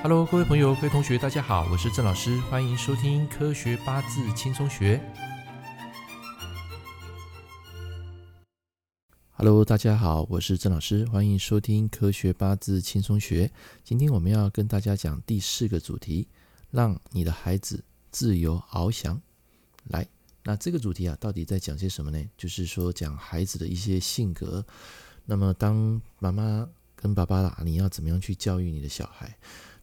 Hello，各位朋友、各位同学，大家好，我是郑老师，欢迎收听《科学八字轻松学》。Hello，大家好，我是郑老师，欢迎收听《科学八字轻松学》。今天我们要跟大家讲第四个主题，让你的孩子自由翱翔。来，那这个主题啊，到底在讲些什么呢？就是说讲孩子的一些性格。那么，当妈妈跟爸爸啦，你要怎么样去教育你的小孩？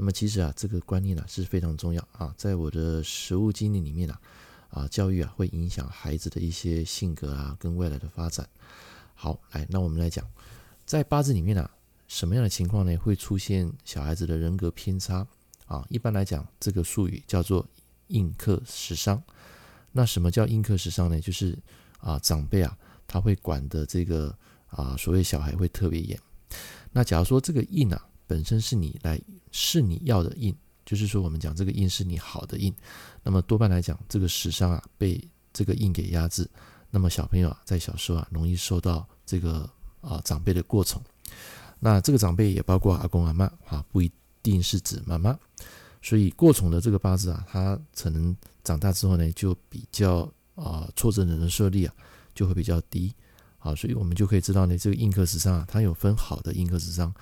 那么，其实啊，这个观念啊是非常重要啊。在我的实务经历里面啊，啊，教育啊会影响孩子的一些性格啊，跟未来的发展。好，来，那我们来讲，在八字里面啊，什么样的情况呢会出现小孩子的人格偏差啊？一般来讲，这个术语叫做印克食伤。那什么叫印克食伤呢？就是啊，长辈啊，他会管的这个啊，所谓小孩会特别严。那假如说这个印啊，本身是你来是你要的印，就是说我们讲这个印是你好的印，那么多半来讲，这个食伤啊被这个印给压制。那么小朋友啊，在小时候啊，容易受到这个啊长辈的过宠。那这个长辈也包括阿公阿妈啊，不一定是指妈妈。所以过宠的这个八字啊，他可能长大之后呢，就比较啊挫折的忍受力啊，就会比较低。好，所以我们就可以知道呢，这个印克食伤啊，它有分好的印克食伤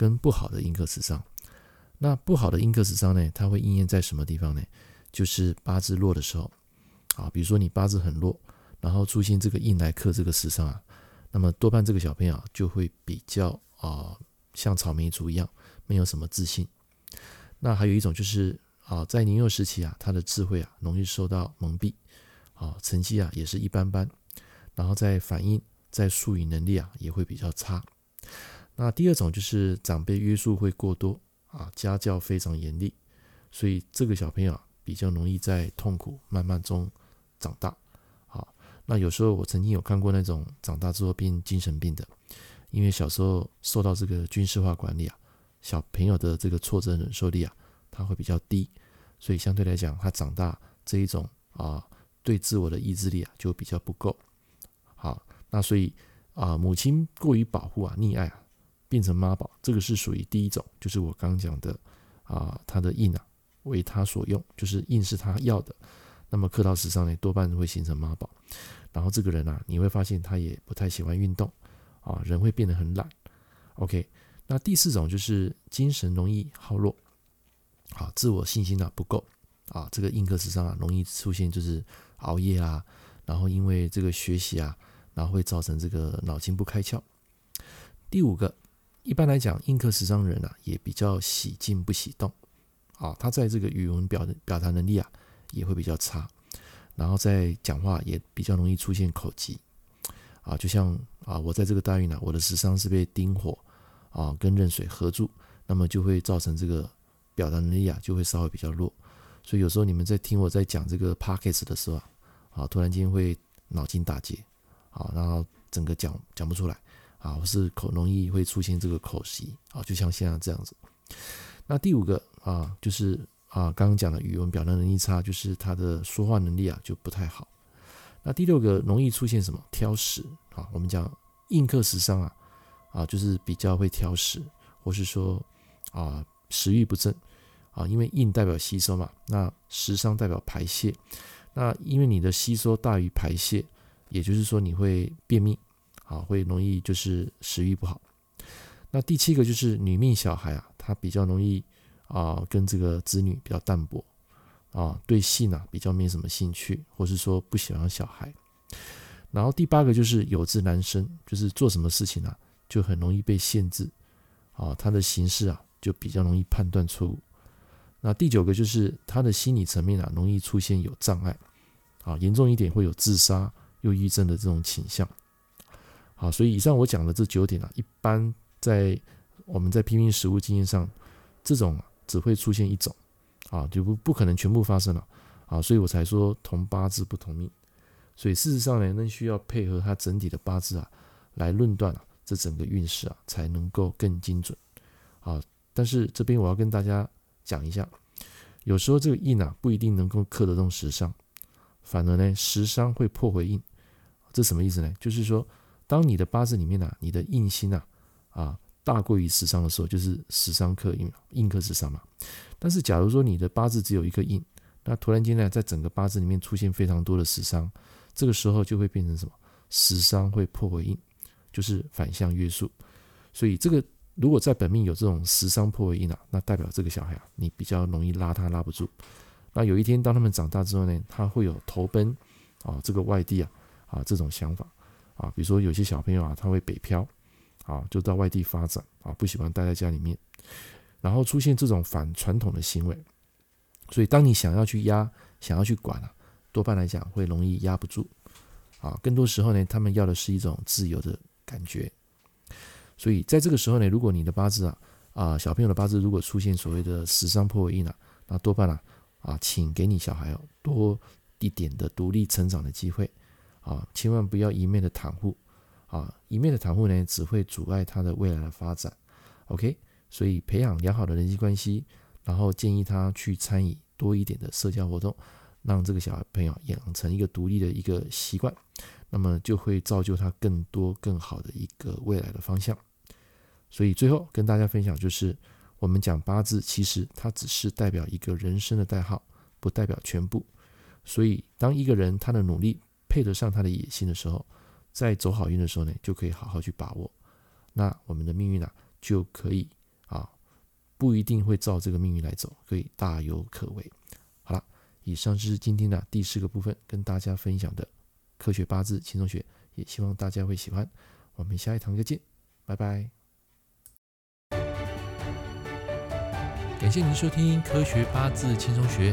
跟不好的印克食伤。那不好的印克食伤呢，它会应验在什么地方呢？就是八字弱的时候啊，比如说你八字很弱。然后出现这个印来克这个时伤啊，那么多半这个小朋友就会比较啊、像草莓族一样，没有什么自信。那还有一种就是啊，在年幼时期啊，他的智慧啊容易受到蒙蔽，啊，成绩啊也是一般般，然后在反应、在术语能力啊也会比较差。那第二种就是长辈约束会过多啊，家教非常严厉，所以这个小朋友比较容易在痛苦慢慢中长大。好那有时候我曾经有看过那种长大之后变精神病的，因为小时候受到这个军事化管理啊，小朋友的这个挫折忍受力啊，他会比较低，所以相对来讲，他长大这一种啊，对自我的意志力啊就比较不够。好，那所以啊，母亲过于保护啊、溺爱啊，变成妈宝，这个是属于第一种，就是我刚讲的啊，他的印啊为他所用，就是印是他要的，那么刻到食伤呢，多半会形成妈宝。然后这个人啊，你会发现他也不太喜欢运动，啊，人会变得很懒。OK，那第四种就是精神容易耗弱，啊，自我信心啊不够，啊，这个印克食伤啊容易出现就是熬夜啊，然后因为这个学习啊，然后会造成这个脑筋不开窍。第五个，一般来讲，印克食伤人啊也比较喜静不喜动，啊，他在这个语文表表达能力啊也会比较差。然后在讲话也比较容易出现口疾，啊，就像啊，我在这个大运呢，我的时伤是被丁火啊跟壬水合住，那么就会造成这个表达能力啊就会稍微比较弱，所以有时候你们在听我在讲这个 podcast 的时候啊，啊，突然间会脑筋打结，啊，然后整个讲讲不出来，啊，或是口容易会出现这个口疾，啊，就像现在这样子。那第五个啊，就是。啊，刚刚讲的语文表达能力差，就是他的说话能力啊就不太好。那第六个容易出现什么挑食啊？我们讲硬克食伤啊，啊就是比较会挑食，或是说啊食欲不振啊，因为硬代表吸收嘛，那食伤代表排泄，那因为你的吸收大于排泄，也就是说你会便秘啊，会容易就是食欲不好。那第七个就是女命小孩啊，他比较容易。啊，跟这个子女比较淡薄，啊，对性啊比较没什么兴趣，或是说不喜欢小孩。然后第八个就是有志难伸，就是做什么事情啊就很容易被限制，啊，他的行事啊就比较容易判断错误。那第九个就是他的心理层面啊容易出现有障碍，啊，严重一点会有自杀、忧郁症的这种倾向。好，所以以上我讲的这九点啊，一般在我们在批命实务经验上，这种。只会出现一种，啊，就不不可能全部发生了，啊，所以我才说同八字不同命，所以事实上呢，那需要配合他整体的八字啊，来论断啊，这整个运势啊，才能够更精准，啊，但是这边我要跟大家讲一下，有时候这个印啊，不一定能够克得动食伤，反而呢，食伤会破回印，这什么意思呢？就是说，当你的八字里面呢、你的印星啊，啊。大过于食伤的时候，就是食伤克印，印克食伤嘛。但是假如说你的八字只有一个印，那突然间呢，在整个八字里面出现非常多的食伤，这个时候就会变成什么？食伤会破为印，就是反向约束。所以这个如果在本命有这种食伤破为印啊，那代表这个小孩啊，你比较容易拉他拉不住。那有一天当他们长大之后呢，他会有投奔啊这个外地啊啊这种想法啊，比如说有些小朋友啊，他会北漂啊，就到外地发展啊，不喜欢待在家里面，然后出现这种反传统的行为。所以当你想要去压、想要去管啊，多半来讲会容易压不住啊。更多时候呢，他们要的是一种自由的感觉。所以在这个时候呢，如果你的八字啊啊小朋友的八字如果出现所谓的十伤破印啊，那多半啊啊，请给你小孩哦多一点的独立成长的机会啊，千万不要一面的袒护啊，一面的袒护呢只会阻碍他的未来的发展。OK，所以培养良好的人际关系，然后建议他去参与多一点的社交活动，让这个小朋友养成一个独立的一个习惯，那么就会造就他更多更好的一个未来的方向。所以最后跟大家分享，就是我们讲八字，其实它只是代表一个人生的代号，不代表全部。所以当一个人他的努力配得上他的野心的时候，在走好运的时候呢，就可以好好去把握。那我们的命运呢，就可以啊，不一定会照这个命运来走，可以大有可为。好了，以上是今天的第四个部分，跟大家分享的科学八字轻松学，也希望大家会喜欢。我们下一堂课见，拜拜。感谢您收听《科学八字轻松学》，